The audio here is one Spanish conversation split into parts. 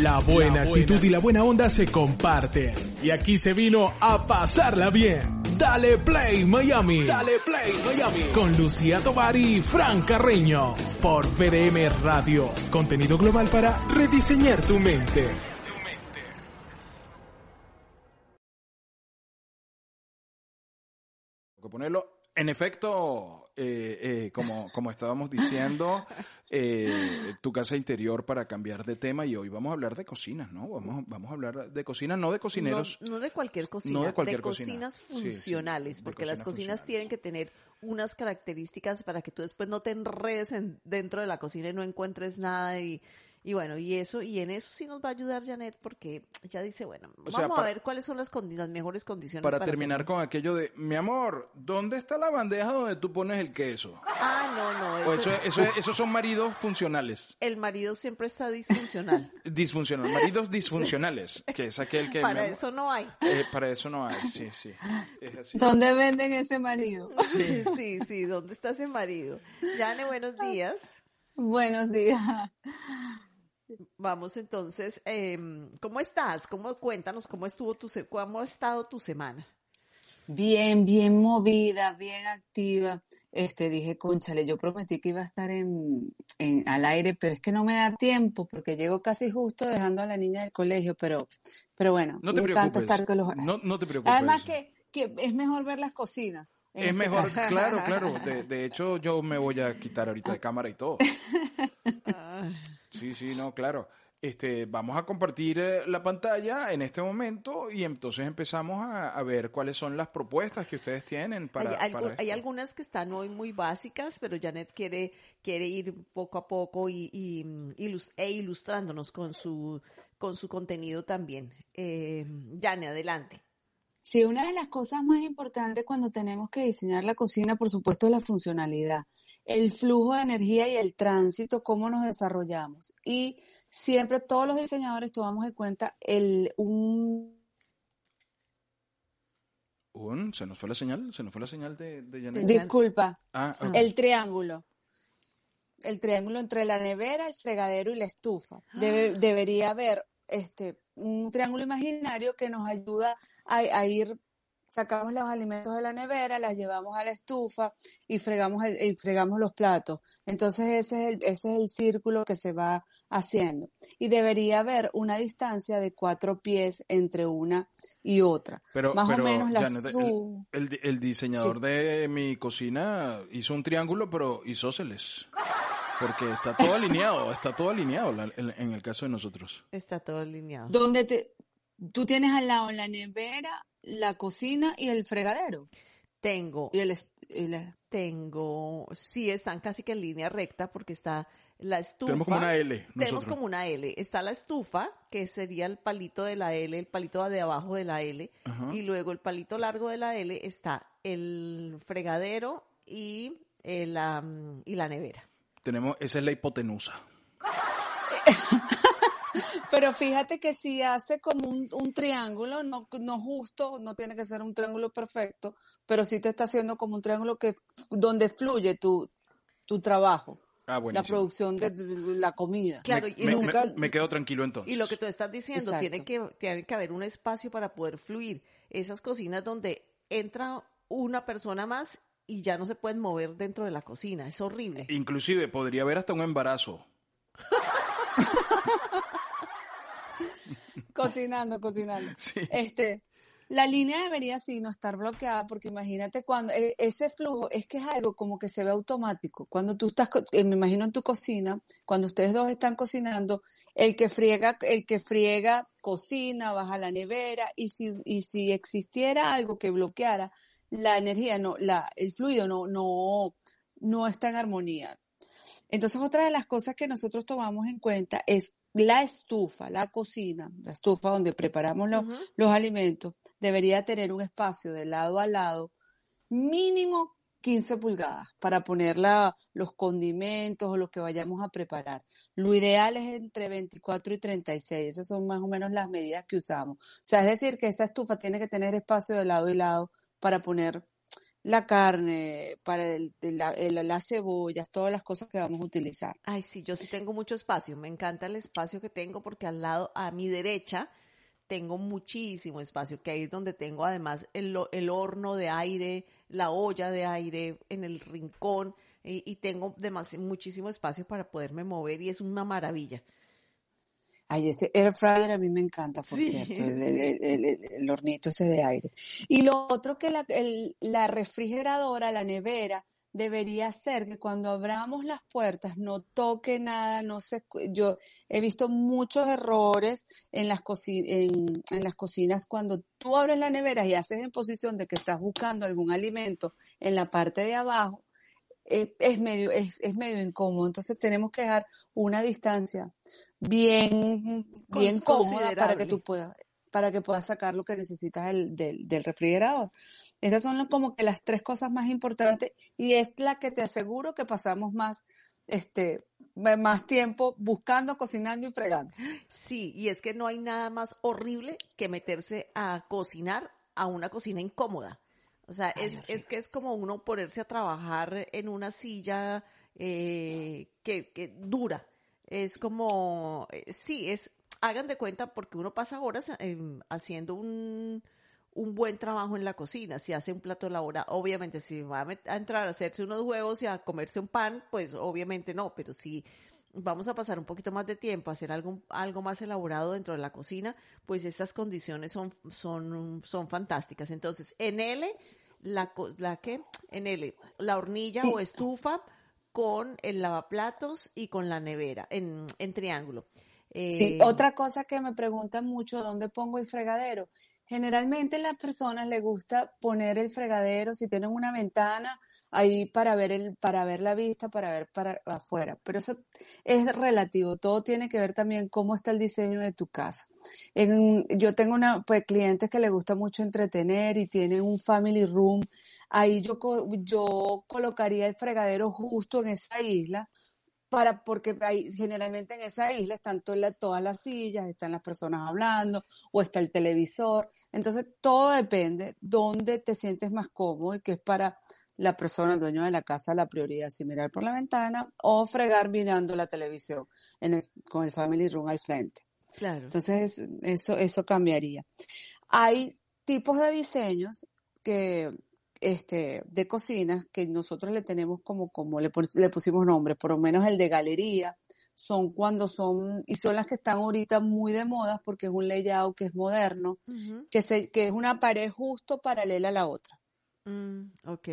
La buena actitud y la buena onda se comparten. Y aquí se vino a pasarla bien. Dale Play Miami. Dale Play Miami. Con Lucía Tovar y Fran Carreño. Por PDM Radio. Contenido global para rediseñar tu mente. que ponerlo. En efecto, eh, eh, como, como estábamos diciendo, eh, tu casa interior para cambiar de tema y hoy vamos a hablar de cocinas, ¿no? Vamos, vamos a hablar de cocinas, no de cocineros. No, no de cualquier cocina, No de cualquier cocinas cocina. Sí, sí, funcionales, porque las cocinas cocinas tienen que tener unas características para que tú después no te enredes en- dentro de la cocina y no encuentres nada y, y bueno, y eso, y en eso sí nos va a ayudar Janet porque ella dice, bueno, O sea, vamos a ver cuáles son las, condi- las mejores condiciones Para para terminar con aquello de, mi amor, ¿dónde está la bandeja donde tú pones el queso? Ah, no, no, O eso, eso, eso- esos son maridos funcionales. el marido siempre está disfuncional. Disfuncionales. Maridos disfuncionales. Que es aquel que... para eso no hay. eh, para eso no hay, sí, sí. Es así. ¿Dónde venden ese marido? Sí, sí, sí, ¿dónde está ese marido? Jane, buenos días. Buenos días. Vamos entonces, em, ¿cómo estás? ¿Cómo, cuéntanos cómo estuvo tu, se- cómo ha estado tu semana? Bien, bien movida, bien activa. Este, dije, cónchale, yo prometí que iba a estar en, en- al aire, pero es que no me da tiempo porque llego casi justo dejando a la niña del colegio, pero, pero bueno, No te me encanta preocupes. estar con los... No, no te preocupes. Además que, que es mejor ver las cocinas. Es este mejor, caso. claro, claro. De, de hecho, yo me voy a quitar ahorita de cámara y todo. Sí, sí, no, claro. Este, vamos a compartir eh, la pantalla en este momento y entonces empezamos a, a ver cuáles son las propuestas que ustedes tienen para, hay, para hay algunas que están hoy muy básicas, pero Janet quiere, quiere ir poco a poco y, y, mm, ilus- e ilustrándonos con su, con su contenido también. Eh, Janet, adelante. Sí, una de las cosas más importantes cuando tenemos que diseñar la cocina, por supuesto, es la funcionalidad, el flujo de energía y el tránsito, cómo nos desarrollamos. Y siempre todos los diseñadores tomamos en cuenta el, un, Un, se nos fue la señal, se nos fue la señal de, de Janet. Disculpa, Ah, el triángulo. El triángulo entre la nevera, el fregadero y la estufa. Debe- debería haber este, un triángulo imaginario que nos ayuda a, a ir, sacamos los alimentos de la nevera, las llevamos a la estufa y fregamos, el- y fregamos los platos. Entonces ese es, el, ese es el círculo que se va haciendo. Y debería haber una distancia de cuatro pies entre una y otra. Pero, Más pero, o menos la Janet, el- su... el, di- el diseñador Sí. de mi cocina hizo un triángulo, pero isósceles. Porque está todo alineado, está todo alineado la- en, en el caso de nosotros. Está todo alineado. donde te, tú tienes al lado la nevera, la cocina y el fregadero. Tengo, Y el, est- y la- tengo, sí, están casi que en línea recta porque está la estufa. Tenemos como una L Tenemos como una L. Está la estufa, que sería el palito de la L, el palito de abajo de la L. Ajá. Y luego el palito largo de la L está el fregadero y, eh, la, mm, y la nevera. Tenemos, esa es la hipotenusa. Pero fíjate que si hace como un, un triángulo, no, no justo, no tiene que ser un triángulo perfecto, pero sí te está haciendo como un triángulo que donde fluye tu, tu trabajo, Ah, la producción de la comida. Claro, me, y me- nunca- me- me quedo tranquilo entonces. Y lo que tú estás diciendo, tiene que, tiene que haber un espacio para poder fluir. Esas cocinas donde entra una persona más y ya no se pueden mover dentro de la cocina. Es horrible. Inclusive podría haber hasta un embarazo. Cocinando, cocinando. Sí. Este, la línea debería sí no estar bloqueada porque imagínate cuando e- ese flujo es que es algo como que se ve automático. Cuando tú estás, eh, me imagino en tu cocina, cuando ustedes dos están cocinando, el que friega, el que friega cocina, baja la nevera y si y si existiera algo que bloqueara la energía, no, la el fluido no no no está en armonía. Entonces, otra de las cosas que nosotros tomamos en cuenta es la estufa, la cocina, la estufa donde preparamos los, los alimentos, debería tener un espacio de lado a lado mínimo 15 pulgadas para poner los condimentos o lo que vayamos a preparar. Lo ideal es entre 24 y 36. Esas son más o menos las medidas que usamos. O sea, es decir, que esa estufa tiene que tener espacio de lado y lado para poner la carne, para el, las cebollas, todas las cosas que vamos a utilizar. Ay, sí, yo sí tengo mucho espacio. Me encanta el espacio que tengo porque al lado, a mi derecha, tengo muchísimo espacio, que ahí es donde tengo además el, el horno de aire, la olla de aire en el rincón y, tengo muchísimo espacio para poderme mover y es una maravilla. Ay, ese air fryer a mí me encanta, por cierto, el, hornito ese de aire. Y lo otro que la, la refrigeradora, la nevera, debería ser que cuando abramos las puertas no toque nada, no se, yo he visto muchos errores en las, en, las cocinas cuando tú abres la nevera y haces en posición de que estás buscando algún alimento en la parte de abajo, es, medio, es, medio incómodo. Entonces tenemos que dejar una distancia bien, bien cómoda para que tú puedas, para que puedas sacar lo que necesitas del, del refrigerador. Esas son como que las tres cosas más importantes y es la que te aseguro que pasamos más, este, más tiempo buscando, cocinando y fregando. Sí, y es que no hay nada más horrible que meterse a cocinar a una cocina incómoda. O sea, es, es que es como uno ponerse a trabajar en una silla eh, que, que dura. Es como, eh, sí, es, hagan de cuenta porque uno pasa horas em, haciendo un, un buen trabajo en la cocina. Si hace un plato elaborado, obviamente si va a, entrar a hacerse unos huevos y a comerse un pan, pues obviamente no, pero si vamos a pasar un poquito más de tiempo a hacer algo, algo más elaborado dentro de la cocina, pues estas condiciones son, son, son fantásticas. Entonces, en L, la, la que, en L, la hornilla o estufa con el lavaplatos y con la nevera en, en triángulo. sí, eh, otra cosa que me preguntan mucho, ¿dónde pongo el fregadero? Generalmente a las personas les gusta poner el fregadero, si tienen una ventana, ahí para ver el, para ver la vista, para ver para afuera. Pero eso es relativo. Todo tiene que ver también cómo está el diseño de tu casa. En, yo tengo una, pues, clientes que les gusta mucho entretener y tienen un family room. Ahí yo, yo colocaría el fregadero justo en esa isla para, porque hay, generalmente en esa isla están todas las sillas, están las personas hablando o está el televisor. Entonces, todo depende dónde te sientes más cómodo y que es para la persona, el dueño de la casa, la prioridad, si mirar por la ventana o fregar mirando la televisión con el family room al frente. Claro. Entonces, eso, eso cambiaría. Hay tipos de diseños que, este, de cocinas que nosotros le tenemos como, como le, le pusimos nombre, por lo menos el de galería, son cuando son, y son las que están ahorita muy de moda porque es un layout que es moderno, que, se, que es una pared justo paralela a la otra. Mm, ok.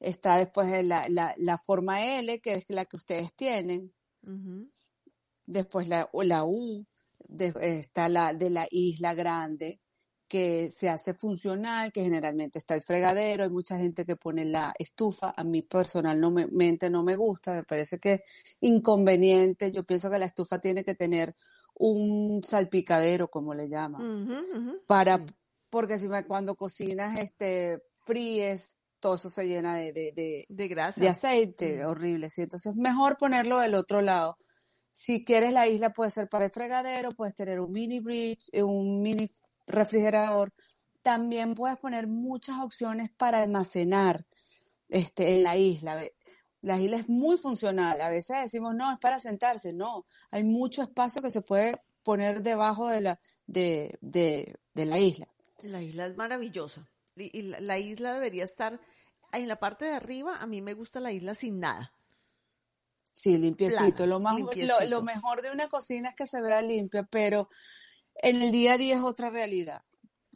Está después la, la, la, forma L, que es la que ustedes tienen. Después la, la U, está la de la isla grande, que se hace funcional, que generalmente está el fregadero, hay mucha gente que pone la estufa, a mí personalmente no me gusta, me parece que es inconveniente, yo pienso que la estufa tiene que tener un salpicadero, como le llaman, para, porque si me, cuando cocinas, este, fríes, todo eso se llena de, de, de, de grasa. De aceite, horrible, sí, entonces mejor ponerlo del otro lado. Si quieres la isla puede ser para el fregadero, puedes tener un mini bridge, un mini refrigerador, también puedes poner muchas opciones para almacenar este, en la isla. La isla es muy funcional. A veces decimos, no, es para sentarse. No, hay mucho espacio que se puede poner debajo de la, de, de, la isla. La isla es maravillosa. Y, la, isla debería estar en la parte de arriba. A mí me gusta la isla sin nada. Sí, limpiecito. lo, más, Lo, lo, mejor de una cocina es que se vea limpia, pero en el día a día es otra realidad.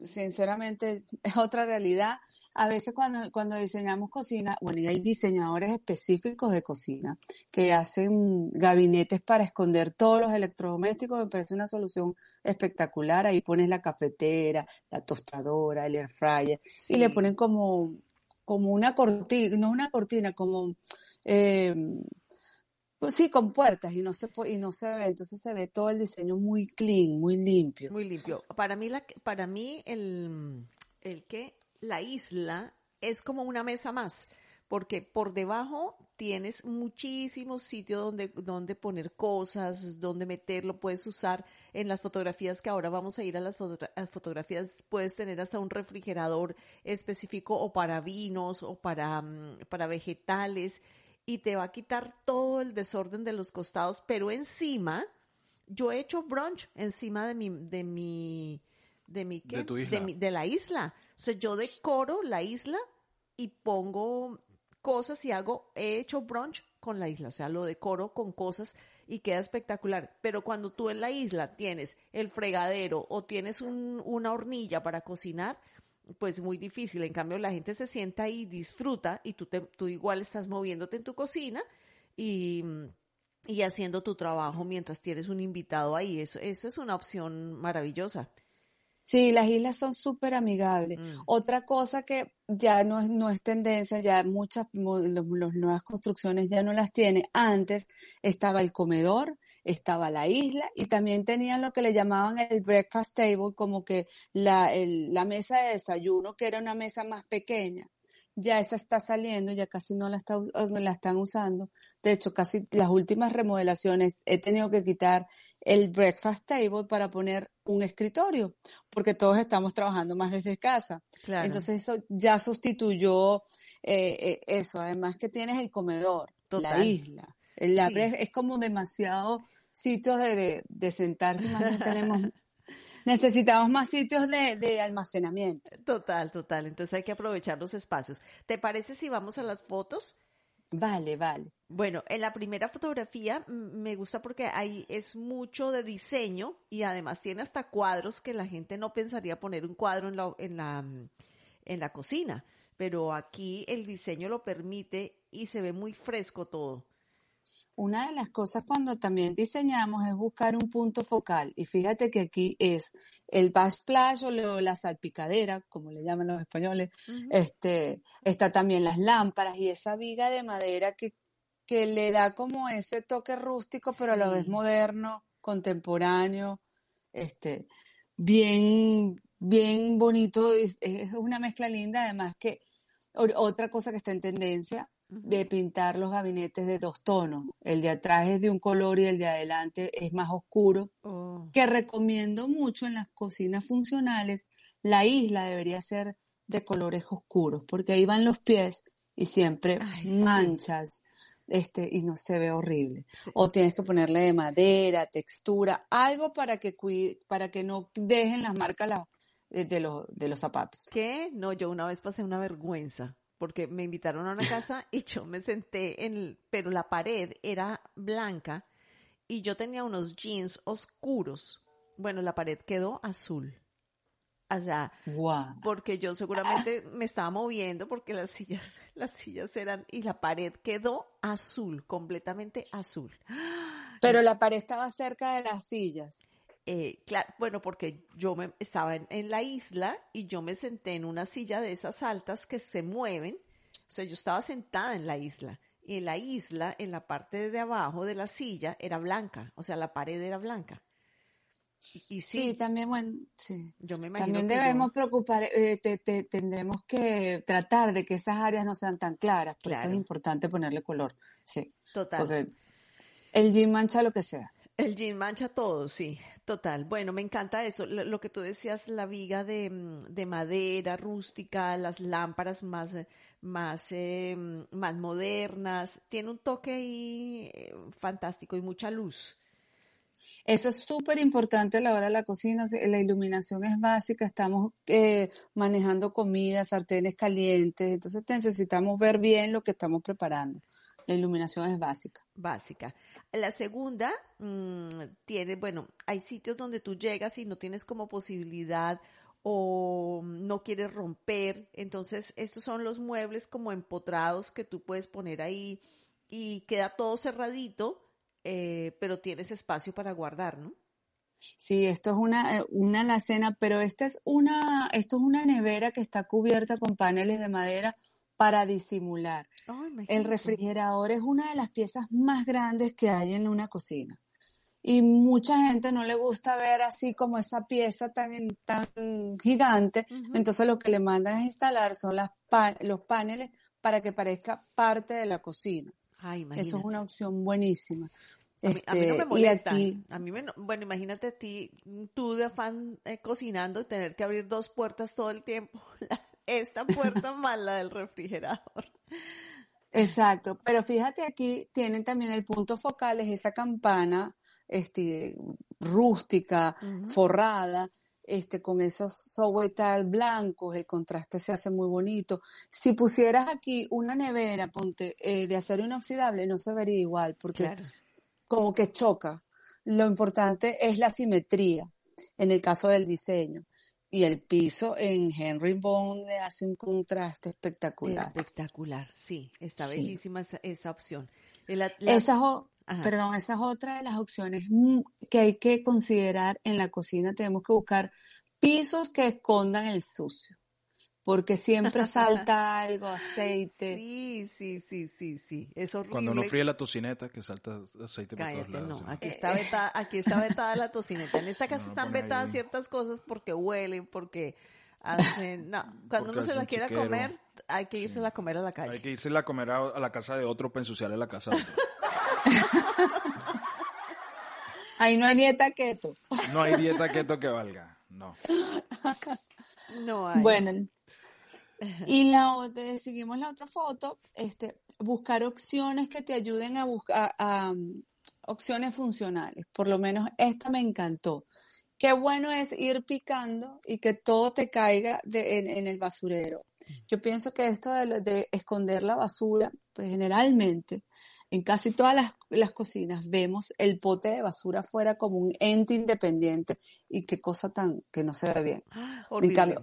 Sinceramente, es otra realidad. A veces cuando, cuando diseñamos cocina, bueno, y hay diseñadores específicos de cocina que hacen gabinetes para esconder todos los electrodomésticos, me parece una solución espectacular. Ahí pones la cafetera, la tostadora, el air fryer, y le ponen como, como una cortina, no una cortina, como eh, Pues sí, con puertas y no se y no se ve, entonces se ve todo el diseño muy clean, muy limpio. Muy limpio. Para mí, la, para mí el, el que la isla es como una mesa más, porque por debajo tienes muchísimos sitios donde, donde poner cosas, donde meterlo, puedes usar en las fotografías que ahora vamos a ir a las fotogra- a fotografías, puedes tener hasta un refrigerador específico o para vinos o para, mm, para vegetales y te va a quitar todo el desorden de los costados, pero encima yo he hecho brunch encima de mi, de mi, de mi, ¿qué? De tu isla. mi- de la isla. O sea, yo decoro la isla y pongo cosas y hago, he hecho brunch con la isla, o sea, lo decoro con cosas y queda espectacular. Pero cuando tú en la isla tienes el fregadero o tienes un- una hornilla para cocinar, pues muy difícil. En cambio, la gente se sienta y disfruta y tú, te, tú igual estás moviéndote en tu cocina y, y haciendo tu trabajo mientras tienes un invitado ahí. Eso, esa es una opción maravillosa. Sí, las islas son súper amigables. Mm. Otra cosa que ya no es, no es tendencia, ya muchas los nuevas construcciones ya no las tiene. Antes estaba el comedor, estaba la isla y también tenían lo que le llamaban el breakfast table, como que la, el- la mesa de desayuno, que era una mesa más pequeña. Ya esa está saliendo, ya casi no la, está, la están usando. De hecho, casi las últimas remodelaciones he tenido que quitar el breakfast table para poner un escritorio, porque todos estamos trabajando más desde casa. Claro. Entonces eso ya sustituyó eh, eh, eso. Además que tienes el comedor, la Total. isla. El- la Sí. bre- es como demasiado sitios de, de, sentarse, más bien tenemos, necesitamos más sitios de, de almacenamiento. Total, total. Entonces hay que aprovechar los espacios. ¿Te parece si vamos a las fotos? Vale, vale. Bueno, en la primera fotografía me gusta porque ahí es mucho de diseño y además tiene hasta cuadros que la gente no pensaría poner un cuadro en la, en la, en la cocina, pero aquí el diseño lo permite y se ve muy fresco todo. Una de las cosas cuando también diseñamos es buscar un punto focal. Y fíjate que aquí es el backsplash o lo- la salpicadera, como le llaman los españoles. Este, está también las lámparas y esa viga de madera que, que le da como ese toque rústico, pero a la vez moderno, contemporáneo, este, bien, bien bonito. Es, una mezcla linda, además que otra cosa que está en tendencia de pintar los gabinetes de dos tonos. El de atrás es de un color y el de adelante es más oscuro. Oh, Que recomiendo mucho en las cocinas funcionales. La isla debería ser de colores oscuros, porque ahí van los pies y siempre Ay, sí. manchas. Este, y no se ve horrible. Sí. O tienes que ponerle de madera, textura, algo para que cui- para que no dejen las marcas la- de, de los, de los zapatos. ¿Qué? No, yo una vez pasé una vergüenza porque me invitaron a una casa y yo me senté en, el- pero la pared era blanca y yo tenía unos jeans oscuros. Bueno, la pared quedó azul. O sea, Guau. porque yo seguramente me estaba moviendo porque las sillas, las sillas eran y la pared quedó azul, completamente azul. Pero la pared estaba cerca de las sillas. Eh, claro, bueno, porque yo me, estaba en, en la isla y yo me senté en una silla de esas altas que se mueven. O sea, yo estaba sentada en la isla. Y en la isla, en la parte de abajo de la silla, era blanca. O sea, la pared era blanca. Y, y Sí, sí, también, bueno, sí. yo me imagino También yo- debemos preocupar, eh, te- te- tendremos que tratar de que esas áreas no sean tan claras. Por eso Claro. es importante ponerle color. Sí, Total. porque el jean mancha lo que sea. El jean mancha todo, sí, total. Bueno, me encanta eso. Lo, que tú decías, la viga de, mm, de madera rústica, las lámparas más, eh, más, eh, mm, más modernas. Tiene un toque ahí eh, fantástico y mucha luz. Eso es súper importante a la hora de la cocina. La iluminación es básica. Estamos eh, manejando comida, sartenes calientes. Entonces necesitamos ver bien lo que estamos preparando. La iluminación es básica. Básica. La segunda mm, tiene, bueno, hay sitios donde tú llegas y no tienes como posibilidad o no quieres romper. Entonces, estos son los muebles como empotrados que tú puedes poner ahí y queda todo cerradito, eh, pero tienes espacio para guardar, ¿no? Sí, esto es una, eh, una alacena, pero esta es una, esto es una nevera que está cubierta con paneles de madera para disimular. Ay, El refrigerador es una de las piezas más grandes que hay en una cocina. Y mucha gente no le gusta ver así como esa pieza tan, tan gigante. Entonces lo que le mandan a instalar son las pa- los paneles para que parezca parte de la cocina. Eso es una opción buenísima. A mí, a mí no Este, me molesta. aquí, A mí me, no- bueno, imagínate a ti, tú de afán eh, cocinando y tener que abrir dos puertas todo el tiempo. La- esta puerta más la del refrigerador. exacto. Pero fíjate aquí, tienen también el punto focal, es esa campana este, rústica, forrada, este, con esos sowetal blancos, el contraste se hace muy bonito. Si pusieras aquí una nevera, ponte, eh, de acero inoxidable, no se vería igual, porque Claro. como que choca. Lo importante es la simetría en el caso del diseño. Y el piso en Henry Bond hace un contraste espectacular. Espectacular, sí, está Sí. bellísima esa, esa opción. El Esa perdón, esa es otra de las opciones que hay que considerar en la cocina. Tenemos que buscar pisos que escondan el sucio, porque siempre salta algo, aceite. Sí, sí, sí, sí, sí, es horrible. Cuando uno fríe la tocineta, que salta aceite por todos Cállate, lados. no, ¿sí? aquí está vetada, aquí está vetada la tocineta. En esta casa No, están vetadas ahí. ciertas cosas porque huelen, porque hacen, no, cuando Porque uno se la quiera chiquero. comer, hay que irse a comer a la calle. Hay que irse a comer a, a la casa de otro para ensuciarle la casa de otro. Ahí no hay dieta keto. No hay dieta keto que valga. No. No hay. Bueno, y la otra, seguimos la otra foto, este, buscar opciones que te ayuden a buscar a, um, opciones funcionales. Por lo menos esta me encantó. Qué bueno es ir picando y que todo te caiga de- en, en el basurero. Yo pienso que esto de, de esconder la basura, pues generalmente en casi todas las, las cocinas vemos el pote de basura afuera como un ente independiente y qué cosa tan que no se ve bien. En Horrible. cambio,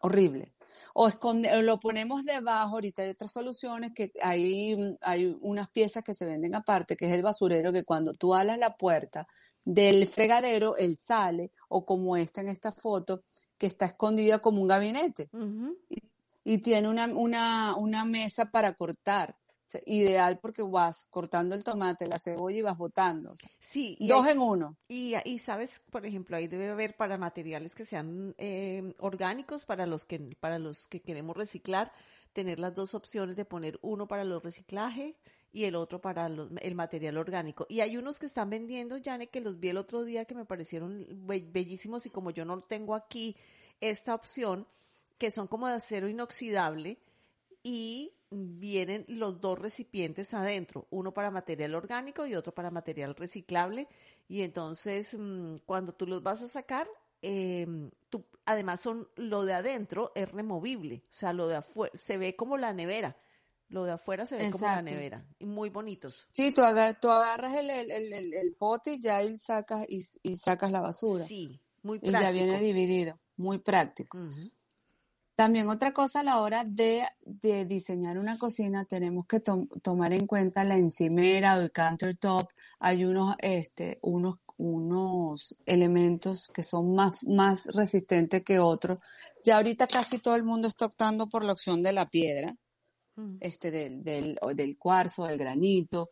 horrible. O esconde, o lo ponemos debajo, ahorita hay otras soluciones que hay, hay unas piezas que se venden aparte, que es el basurero, que cuando tú alas la puerta del fregadero, él sale, o como esta en esta foto, que está escondida como un gabinete Ujú. y tiene una, una, una mesa para cortar. Ideal porque vas cortando el tomate, la cebolla y vas botando. O sea, Sí, dos hay- en uno. Y, y sabes, por ejemplo, ahí debe haber para materiales que sean eh, orgánicos, para los que, para los que queremos reciclar, tener las dos opciones de poner uno para los reciclaje y el otro para los- el material orgánico. Y hay unos que están vendiendo, Jane, que los vi el otro día que me parecieron be- bellísimos y como yo no tengo aquí esta opción, que son como de acero inoxidable y vienen los dos recipientes adentro, uno para material orgánico y otro para material reciclable. Y entonces, mm, cuando tú los vas a sacar, eh, tú, además son lo de adentro es removible, o sea, lo de afuera se ve como la nevera, lo de afuera se ve como la nevera y muy bonitos. Sí, tú, aga- tú agarras el, el, el, el- el pote y ya ahí sacas, y, y sacas la basura. Sí, muy y ya viene práctico. dividido. Muy práctico. También otra cosa a la hora de, de diseñar una cocina, tenemos que tom- tomar en cuenta la encimera o el countertop. Hay unos, este, unos, unos elementos que son más, más resistentes que otros. Ya ahorita casi todo el mundo está optando por la opción de la piedra, Ujú. este, del, del, del cuarzo, del granito,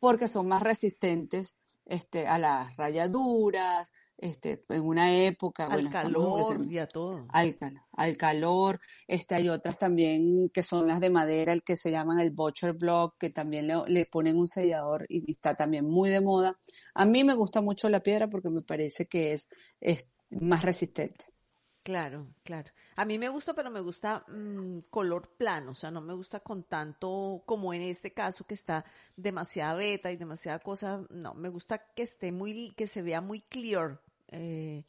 porque son más resistentes, este, a las rayaduras, este, en una época, Al bueno, calor y a todo. al, cal- al calor. Este, hay otras también que son las de madera, el que se llaman el butcher block, que también le, le ponen un sellador y está también muy de moda. A mí me gusta mucho la piedra porque me parece que es, es más resistente. Claro, claro. A mí me gusta, pero me gusta mm, color plano, o sea, no me gusta con tanto como en este caso que está demasiada beta y demasiada cosa. No, me gusta que esté muy, que se vea muy clear, eh,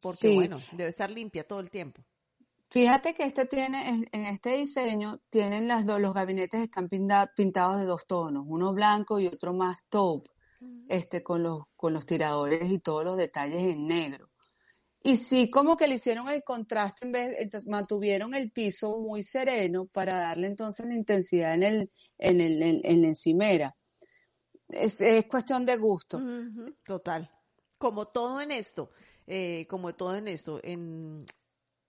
porque Sí. bueno, debe estar limpia todo el tiempo. Fíjate que este tiene, en, este diseño, tienen las dos, los gabinetes están pinta- pintados de dos tonos, uno blanco y otro más taupe, este, con los, con los tiradores y todos los detalles en negro. Y sí, como que le hicieron el contraste, en vez, entonces mantuvieron el piso muy sereno para darle entonces la intensidad en el, en el, en, en la encimera. Es, es cuestión de gusto. Total. Como todo en esto, eh, como todo en esto, en,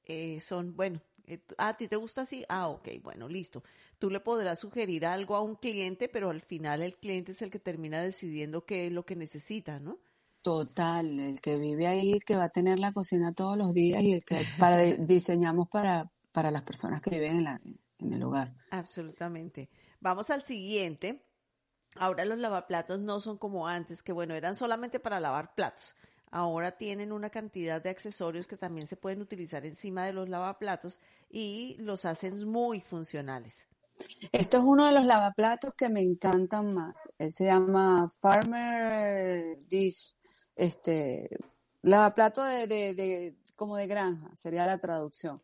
eh, son, bueno, Eh, ah, ¿A ti te gusta así? Ah, ok, bueno, listo. Tú le podrás sugerir algo a un cliente, pero al final el cliente es el que termina decidiendo qué es lo que necesita, ¿no? Total, el que vive ahí, que va a tener la cocina todos los días y el que para diseñamos para, para las personas que viven en, la, en el hogar. Absolutamente. Vamos al siguiente. Ahora los lavaplatos no son como antes, que bueno, eran solamente para lavar platos. Ahora tienen una cantidad de accesorios que también se pueden utilizar encima de los lavaplatos y los hacen muy funcionales. Esto es uno de los lavaplatos que me encantan más. Él se llama Farmer Dish, este, lavaplato de, de, de, como de granja, sería la traducción.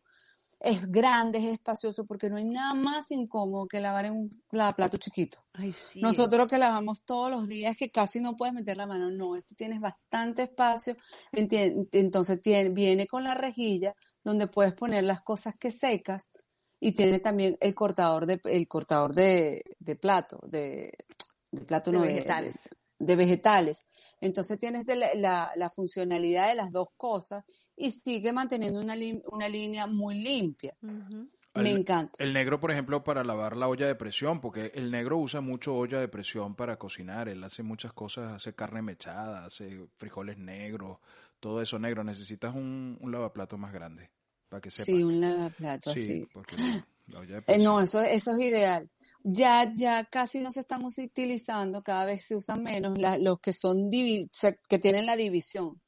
Es grande, es espacioso, porque no hay nada más incómodo que lavar en un lavaplato chiquito. Ay, sí. Nosotros que lavamos todos los días, que casi no puedes meter la mano, no, este tienes bastante espacio, entonces tiene, viene con la rejilla donde puedes poner las cosas que secas y tiene también el cortador de, el cortador de, de plato, de, de plato De no, vegetales. De, de vegetales. Entonces tienes la, la funcionalidad de las dos cosas y sigue manteniendo una, una línea muy limpia. Me El- encanta. El negro, por ejemplo, para lavar la olla de presión, porque el negro usa mucho olla de presión para cocinar. Él hace muchas cosas, hace carne mechada, hace frijoles negros, todo eso negro. Necesitas un, un lavaplato más grande para que sepa. Sí, un lavaplato Sí, así. porque la, la olla de Eh, no, eso, eso es ideal. Ya, ya casi no se están utilizando, cada vez se usan menos la- los que son divi- se- que tienen la división.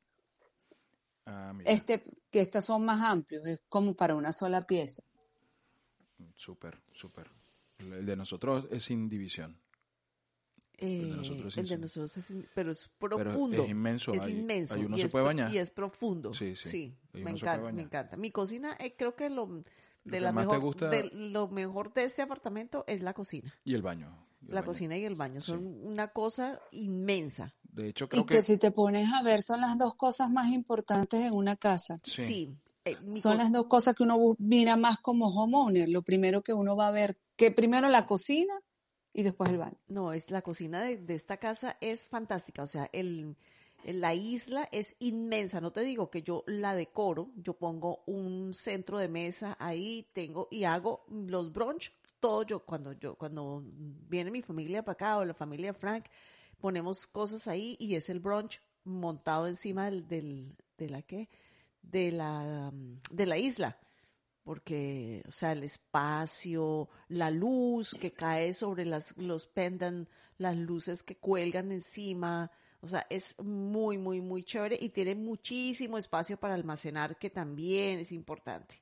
Ah, mira, Este, que estos son más amplios, es como para una sola pieza. súper, súper. El, de nosotros es sin división. Eh, de nosotros es el de nosotros es, in- pero es Pero profundo. es inmenso, Es inmenso. ahí uno y se es puede bañar. Y es profundo. Sí, sí, me encanta, me encanta. Mi cocina, eh, creo que lo, de la mejor, gusta- de lo mejor de este apartamento es la cocina. Y el baño. y el La baño. cocina y el baño son una cosa inmensa. De hecho, Y creo que que... si te pones a ver, son las dos cosas más importantes en una casa. Sí. Sí. Eh, Son las dos cosas que uno mira más como homeowner. Lo primero que uno va a ver, que primero la cocina y después el baño. No, es la cocina de, de esta casa es fantástica. O sea, el, el- la isla es inmensa. No te digo que yo la decoro. Yo pongo un centro de mesa ahí, tengo y hago los brunch. Todo yo cuando yo cuando viene mi familia para acá o la familia de Frank ponemos cosas ahí y es el brunch montado encima del, de la qué de la um, de la isla porque, o sea, el espacio, la luz que cae sobre las, los pendant, las luces que cuelgan encima, o sea, es muy, muy, muy chévere y tiene muchísimo espacio para almacenar, que también es importante.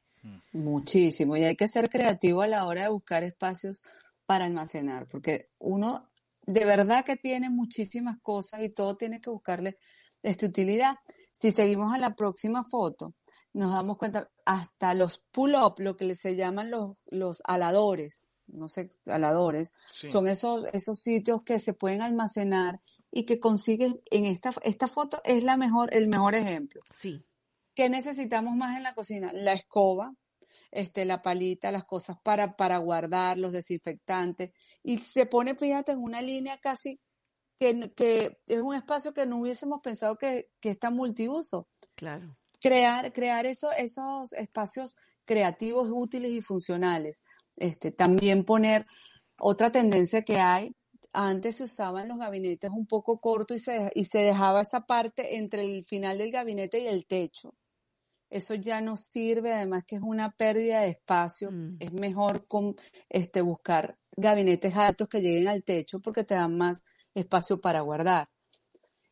Muchísimo. Y hay que ser creativo a la hora de buscar espacios para almacenar, porque uno de verdad que tiene muchísimas cosas y todo tiene que buscarle esta utilidad. Si seguimos a la próxima foto, nos damos cuenta, hasta los pull-up, lo que se llaman los, los aladores, no sé, aladores, Sí. son esos, esos sitios que se pueden almacenar y que consigues en esta, esta foto es la mejor, el mejor ejemplo. Sí, ¿Qué necesitamos más en la cocina? La escoba, este, la palita, las cosas para, para guardar, los desinfectantes. Y se pone, fíjate, en una línea casi que, que es un espacio que no hubiésemos pensado que, que es tan multiuso. claro. Crear, crear eso, esos espacios creativos, útiles y funcionales. Este, también poner otra tendencia que hay. Antes se usaban los gabinetes un poco cortos y se, y se dejaba esa parte entre el final del gabinete y el techo. Eso ya no sirve, además que es una pérdida de espacio. Mm. Es mejor con, este, buscar gabinetes altos que lleguen al techo porque te dan más espacio para guardar.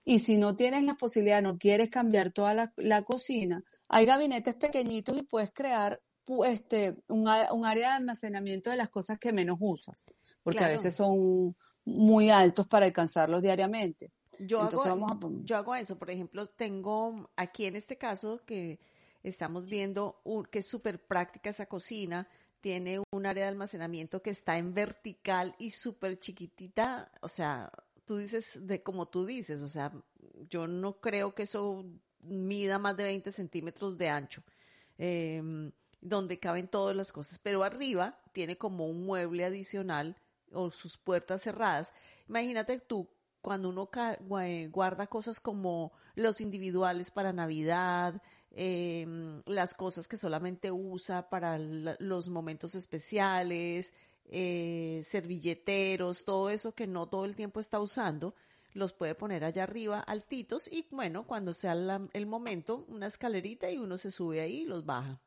Y si no tienes la posibilidad, no quieres cambiar toda la, la cocina, hay gabinetes pequeñitos y puedes crear este, un, área de almacenamiento de las cosas que menos usas, porque a veces son muy altos para alcanzarlos diariamente. Yo Entonces hago, vamos a yo hago eso, por ejemplo, tengo aquí en este caso que estamos viendo que es súper práctica esa cocina, tiene un área de almacenamiento que está en vertical y súper chiquitita, o sea, tú dices, de como tú dices, o sea, yo no creo que eso mida más de 20 centímetros de ancho, em, donde caben todas las cosas, pero arriba tiene como un mueble adicional o sus puertas cerradas. Imagínate tú, cuando uno gua- guarda cosas como los individuales para Navidad, eh, las cosas que solamente usa para los momentos especiales, eh, servilleteros, todo eso que no todo el tiempo está usando, los puede poner allá arriba altitos y bueno, cuando sea la- el momento, una escalerita y uno se sube ahí y los baja.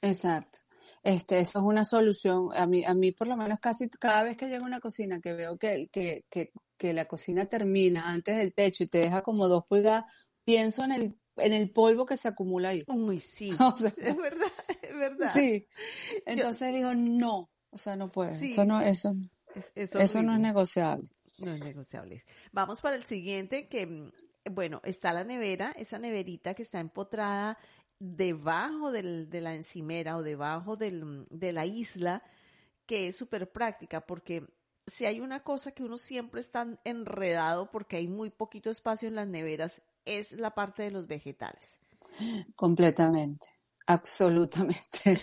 Exacto. Este, eso es una solución. A mí, a mí por lo menos casi cada vez que llego a una cocina que veo que, que, que, que la cocina termina antes del techo y te deja como dos pulgadas, pienso en el, en el polvo que se acumula ahí. Uy, sí, O sea, es verdad, es verdad. sí. Entonces digo, no, o sea, no puede. Sí. Eso no, eso, Es, es eso no es negociable. No es negociable. Vamos para el siguiente, que, mm, bueno, está la nevera, esa neverita que está empotrada debajo del- de la encimera o debajo del, mm, de la isla, que es súper práctica, porque si hay una cosa que uno siempre está enredado porque hay muy poquito espacio en las neveras, es la parte de los vegetales. Completamente, absolutamente.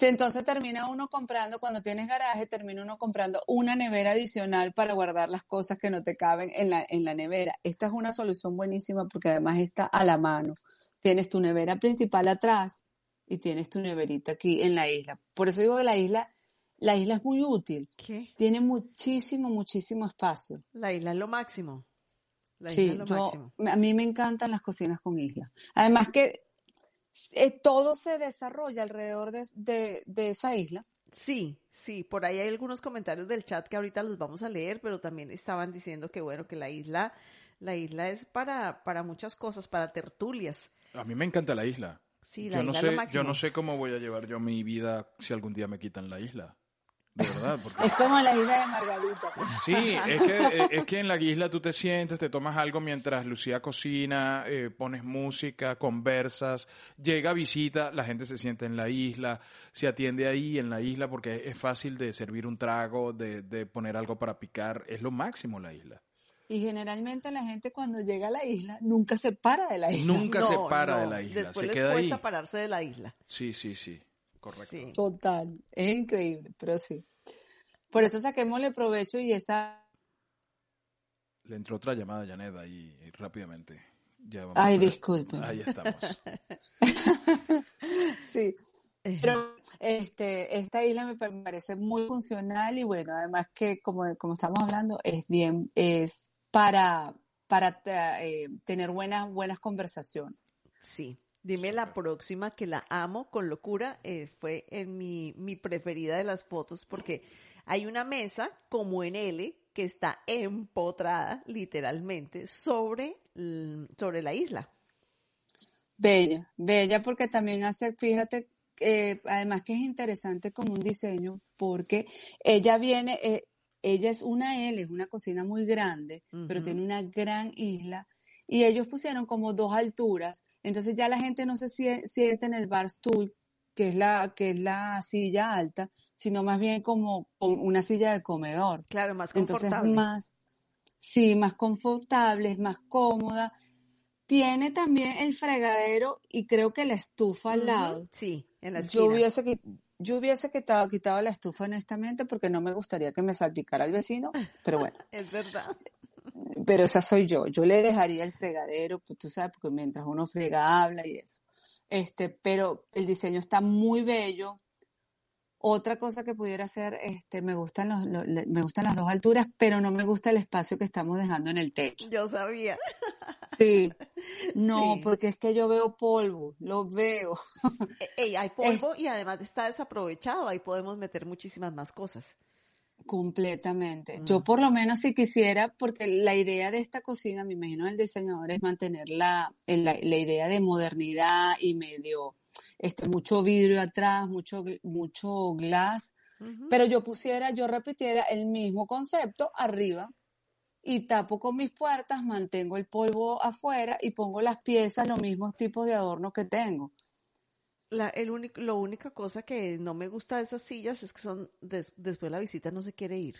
Entonces termina uno comprando, cuando tienes garaje, termina uno comprando una nevera adicional para guardar las cosas que no te caben en la, en la nevera. Esta es una solución buenísima porque además está a la mano. Tienes tu nevera principal atrás y tienes tu neverita aquí en la isla. Por eso digo que la isla, la isla es muy útil. ¿Qué? Tiene muchísimo, muchísimo espacio. La isla es lo máximo. La isla Sí, es lo yo, máximo. a mí me encantan las cocinas con isla. Además que eh, todo se desarrolla alrededor de, de- de esa isla. Sí, sí, por ahí hay algunos comentarios del chat que ahorita los vamos a leer, pero también estaban diciendo que bueno, que la isla, la isla es para, para muchas cosas, para tertulias. A mí me encanta la isla. Sí, la yo no isla es lo sé, máximo. yo no sé cómo voy a llevar yo mi vida si algún día me quitan la isla. De verdad, porque Es como la isla de Margarita. Sí, es que, eh, es que en la isla tú te sientes, te tomas algo mientras Lucía cocina, eh, pones música, conversas, llega visita, la gente se siente en la isla, se atiende ahí en la isla porque es fácil de servir un trago, de, de poner algo para picar, es lo máximo la isla. Y generalmente la gente cuando llega a la isla nunca se para de la isla. Nunca se para de la isla, Después se les queda cuesta ahí. pararse de la isla. Sí, sí, sí, correcto. Sí. Total, es increíble, pero sí. Por eso saquémosle provecho y esa... Le entró otra llamada a Janet ahí eh, rápidamente. Ya vamos Ay, a- disculpen. Ahí estamos. Sí. Pero este, esta isla me parece muy funcional y bueno, además que como, como estamos hablando, es bien, es para, para eh, tener buenas, buenas conversaciones. Sí. Dime la próxima que la amo con locura. eh, fue en mi, mi preferida de las fotos porque hay una mesa como en L que está empotrada literalmente sobre, sobre la isla. Bella, bella porque también hace, fíjate, eh, además que es interesante como un diseño porque ella viene, eh, ella es una L, es una cocina muy grande, pero tiene una gran isla y ellos pusieron como dos alturas, entonces ya la gente no se sie- siente en el bar stool, que es la, que es la silla alta, sino más bien como con una silla de comedor. Claro, más Entonces confortable. más, sí, más confortable, es más cómoda. Tiene también el fregadero y creo que la estufa al lado. Sí, en la Yo esquina. hubiese, qui- yo hubiese quitado, quitado la estufa honestamente porque no me gustaría que me salpicara el vecino, pero bueno, Es verdad. Pero esa soy yo. Yo le dejaría el fregadero, pues tú sabes, porque mientras uno frega habla y eso. Este, pero el diseño está muy bello. Otra cosa que pudiera ser, este, me gustan los, me gustan las dos alturas, pero no me gusta el espacio que estamos dejando en el techo. Yo sabía. Sí. No, Sí. porque es que yo veo polvo, lo veo. E- ey, hay polvo y además está desaprovechado. Ahí podemos meter muchísimas más cosas. Completamente. Mm. Yo por lo menos si quisiera, porque la idea de esta cocina, me imagino el diseñador, es mantener la, la, la idea de modernidad y medio, este, mucho vidrio atrás, mucho, mucho glass, pero yo pusiera, yo repitiera el mismo concepto arriba y tapo con mis puertas, mantengo el polvo afuera y pongo las piezas, los mismos tipos de adornos que tengo. La, el único, lo única cosa que no me gusta de esas sillas es que son des- después la visita no se quiere ir.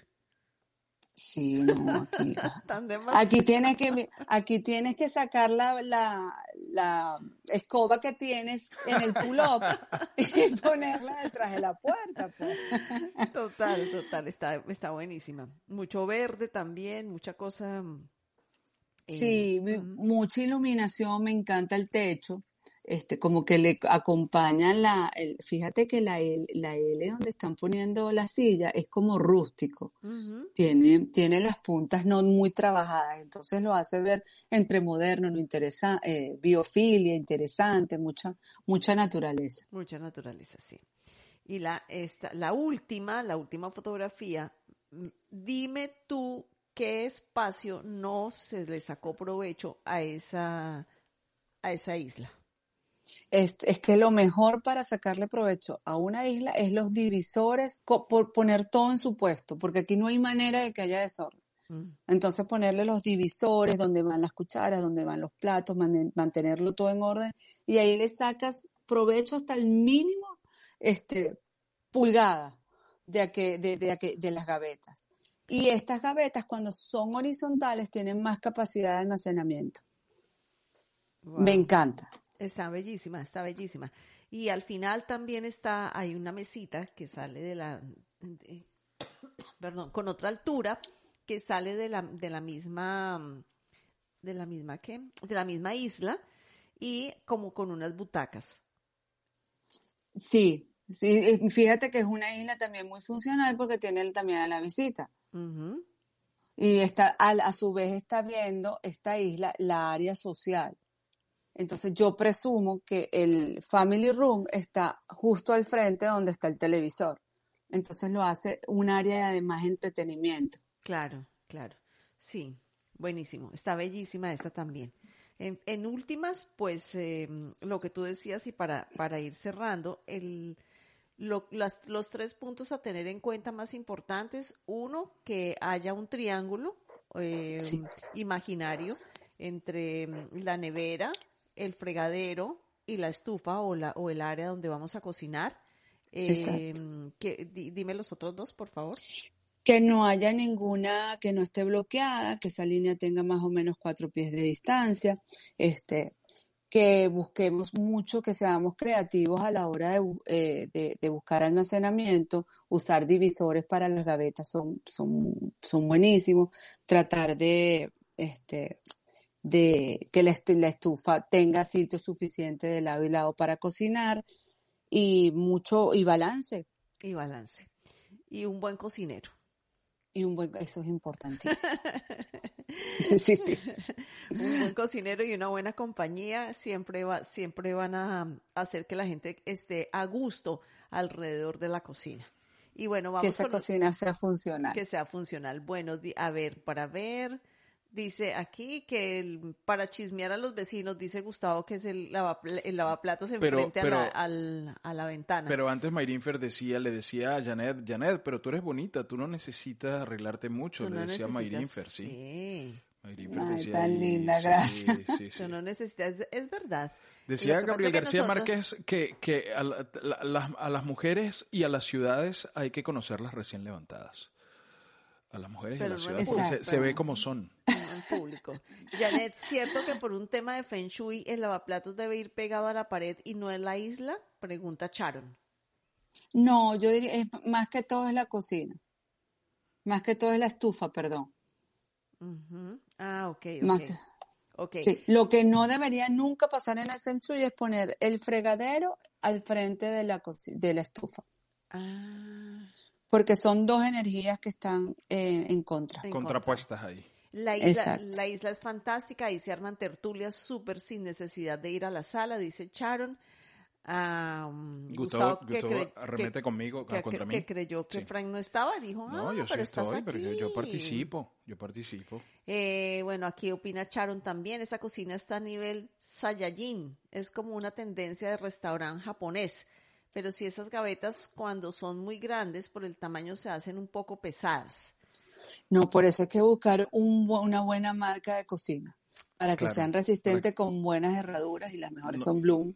Sí, no, aquí, demasiado. Aquí tienes que, aquí tienes que sacar la, la, la escoba que tienes en el pull-up y ponerla detrás de la puerta. pues. Total, total, está, está buenísima. Mucho verde también, mucha cosa. mm, eh, Sí, mucha iluminación, me encanta el techo. Este, como que le acompañan la, el- fíjate que la L, la L donde están poniendo la silla es como rústico, tiene, tiene las puntas no muy trabajadas, entonces lo hace ver entre moderno, no interesa, eh, biofilia, interesante, mucha, mucha naturaleza. Mucha naturaleza, sí. Y la, esta, la última, la última fotografía, mm, dime tú qué espacio no se le sacó provecho a esa, a esa isla. Es, es que lo mejor para sacarle provecho a una isla es los divisores, por poner todo en su puesto, porque aquí no hay manera de que haya desorden. Mm. Entonces ponerle los divisores, donde van las cucharas, donde van los platos, man- mantenerlo todo en orden y ahí le sacas provecho hasta el mínimo este, pulgada de, de, de las gavetas. Y estas gavetas cuando son horizontales tienen más capacidad de almacenamiento. Wow. Me encanta. Está bellísima, está bellísima. Y al final también está, hay una mesita que sale de la, de- perdón, con otra altura, que sale de la, de la misma, de la misma, ¿qué? De la misma isla y como con unas butacas. Sí, sí, eh, fíjate que es una isla también muy funcional porque tiene también a la visita. Y está, al- a, su vez está viendo esta isla la área social. Entonces yo presumo que el family room está justo al frente donde está el televisor. Entonces lo hace un área de más entretenimiento. Claro, claro. Sí, buenísimo. Está bellísima esta también. En, en últimas, pues eh, lo que tú decías y para, para ir cerrando, el, lo- las- los tres puntos a tener en cuenta más importantes. Uno, que haya un triángulo eh, Sí. imaginario entre mm, la nevera, el fregadero y la estufa o, la, o el área donde vamos a cocinar. Eh, que, di- dime los otros dos, por favor. Que no haya ninguna, que no esté bloqueada, que esa línea tenga más o menos cuatro pies de distancia, este, que busquemos mucho, que seamos creativos a la hora de, eh, de- de buscar almacenamiento, usar divisores para las gavetas son, son, son buenísimos, tratar de, este, de que la, est- la estufa tenga sitio suficiente de lado y lado para cocinar y mucho, y balance. Y balance. Y un buen cocinero. Y un buen, eso es importantísimo. Sí, sí, sí. Un buen cocinero y una buena compañía siempre va, siempre van a hacer que la gente esté a gusto alrededor de la cocina. Y bueno, Que vamos esa con cocina sea funcional. que sea funcional. Bueno, a ver, para ver, dice aquí que el- para chismear a los vecinos, dice Gustavo que es el, lavapl- el lavaplatos Pero- enfrente a, la, pero- al- a la ventana. Pero antes Mayrinfer decía, le decía a Janet, Janet, pero tú eres bonita, tú no necesitas arreglarte mucho, Tú le no decía Mayrinfer, sí. sí. Mayrinfer Ay, decía tan linda, sí, gracias. sí, sí. Tú no necesitas, es, verdad. Decía Gabriel García nosotros- Márquez que, que a, la- la- las, a las mujeres y a las ciudades hay que conocerlas recién levantadas. A las mujeres y a Pero las ciudades porque se, se ve como son. En público. Janet, ¿cierto que por un tema de Feng Shui el lavaplatos debe ir pegado a la pared y no en la isla? Pregunta Sharon. No, yo diría, es, más que todo es la cocina. Más que todo es la estufa, perdón. Ah, ok, Más ok. que- Ok. Sí, lo que no debería nunca pasar en el Feng Shui es poner el fregadero al frente de la, de la estufa, Ah, porque son dos energías que están eh, en contra. en Contrapuestas ahí. La isla, la isla es fantástica, ahí se arman tertulias súper sin necesidad de ir a la sala, dice Sharon. Ah, um, Gustavo, que Gustavo cre- que- conmigo, que, contra que mí. creyó que Sí. Frank no estaba, dijo, No, ah, yo sí pero estás estoy, pero yo, yo aquí". participo, yo participo. Eh, bueno, aquí opina Sharon también, esa cocina está a nivel Saiyajin, es como una tendencia de restaurante japonés, pero si esas gavetas cuando son muy grandes por el tamaño se hacen un poco pesadas. No, por eso hay que buscar un una buena marca de cocina para que Claro, sean resistentes con buenas herraduras y las mejores No- son Bloom.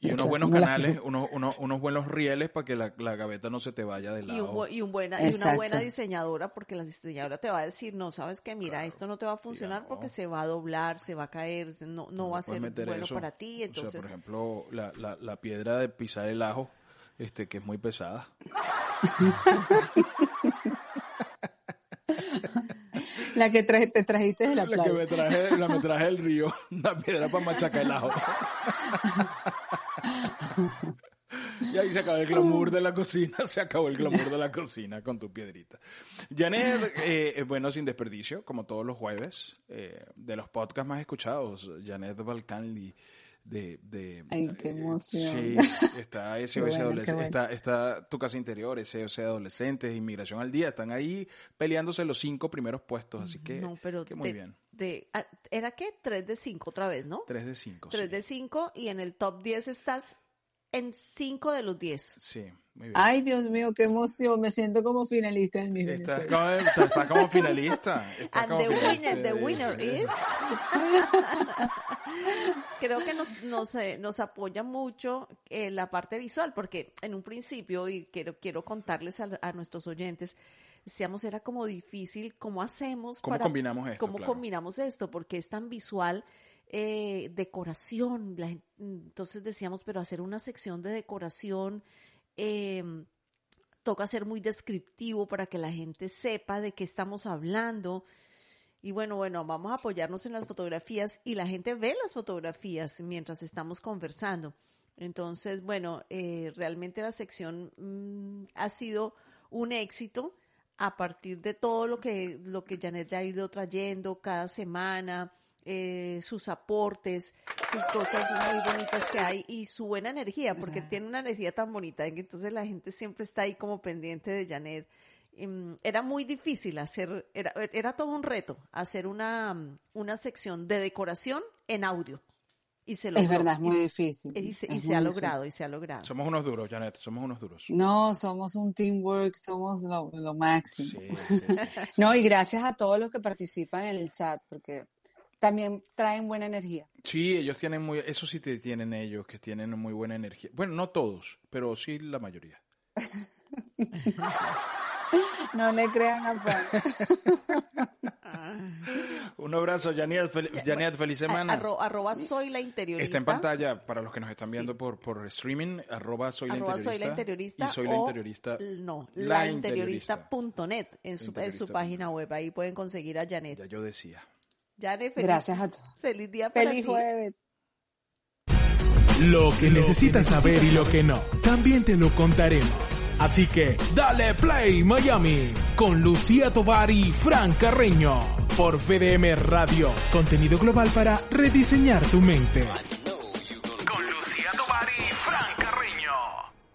Y unos buenos canales, unos, unos, unos buenos rieles para que la, la gaveta no se te vaya de Y, lado. un bu- y un buena, y una buena diseñadora, porque la diseñadora te va a decir, no, sabes que mira, esto no te va a funcionar no. porque se va a doblar, se va a caer, se- no, no va a ser bueno eso. para ti, O sea, entonces... por ejemplo, la, la, la piedra de pisar el ajo, este, que es muy pesada. La que traje- te trajiste de la La que me traje, la me traje del río, una piedra para machacar el ajo. Y ahí se acabó el glamour de la cocina, se acabó el glamour de la cocina con tu piedrita. Janet, eh, eh, bueno, sin desperdicio, como todos los jueves, eh, de los podcasts más escuchados, Janet Balcanli de... de Ay, qué eh, emoción. Sí, está SOS Qué bueno, qué Adolescentes, bueno. está, está Tu Casa Interior, SOS Adolescentes, Inmigración al Día, están ahí peleándose los cinco primeros puestos, así que, no, pero que muy de- bien. de- ah, ¿Era qué? 3 de 5 otra vez, ¿no? 3 de 5. 3 de 5 y en el top 10 estás en 5 de los 10. Sí, muy bien. Ay, Dios mío, qué emoción. Me siento como finalista en mi Está como, está- está como finalista. está And como the finalista. winner, the winner is. Creo que nos, nos, eh, nos apoya mucho eh, la parte visual, porque en un principio, y quiero, quiero contarles a, a nuestros oyentes, decíamos, era como difícil, ¿cómo hacemos ¿Cómo para... combinamos esto? ¿Cómo Claro. combinamos esto? Porque es tan visual, eh, decoración. entonces decíamos, pero hacer una sección de decoración eh, toca ser muy descriptivo para que la gente sepa de qué estamos hablando. Y bueno, bueno, vamos a apoyarnos en las fotografías y la gente ve las fotografías mientras estamos conversando. Entonces, bueno, eh, realmente la sección mm, ha sido un éxito a partir de todo lo que, lo que Janet le ha ido trayendo cada semana, eh, sus aportes, sus cosas muy bonitas que hay y su buena energía, porque tiene una energía tan bonita, que entonces la gente siempre está ahí como pendiente de Janet. Em, Era muy difícil hacer, era, era todo un reto hacer una, una sección de decoración en audio. Y se logró. Es verdad, es Y muy se- difícil. Y se, y es se muy ha difícil. logrado, y se ha logrado. Somos unos duros, Janet, somos unos duros. No, somos un teamwork, somos lo, lo máximo. Sí, sí, sí. No, y gracias a todos los que participan en el chat, porque también traen buena energía. Sí, ellos tienen muy, eso sí te tienen ellos, que tienen muy buena energía. Bueno, no todos, pero sí la mayoría. No le crean a Fran. Un abrazo, Janet, fel- Janet feliz semana. Arro- arroba soy la interiorista. Está en pantalla para los que nos están Sí. viendo por, por streaming, arroba soy la arroba interiorista. soy la interiorista Y soy la interiorista. no la lainteriorista.net en su, en su Interiorista. página web ahí pueden conseguir a Janet Ya yo decía. Janet feliz, Gracias a todos. feliz día para Feliz ti jueves. Lo que necesitas saber y lo que no, también te lo contaremos. Así que dale play Miami con Lucía Tovar y Fran Carreño por VDM Radio, contenido global para rediseñar tu mente.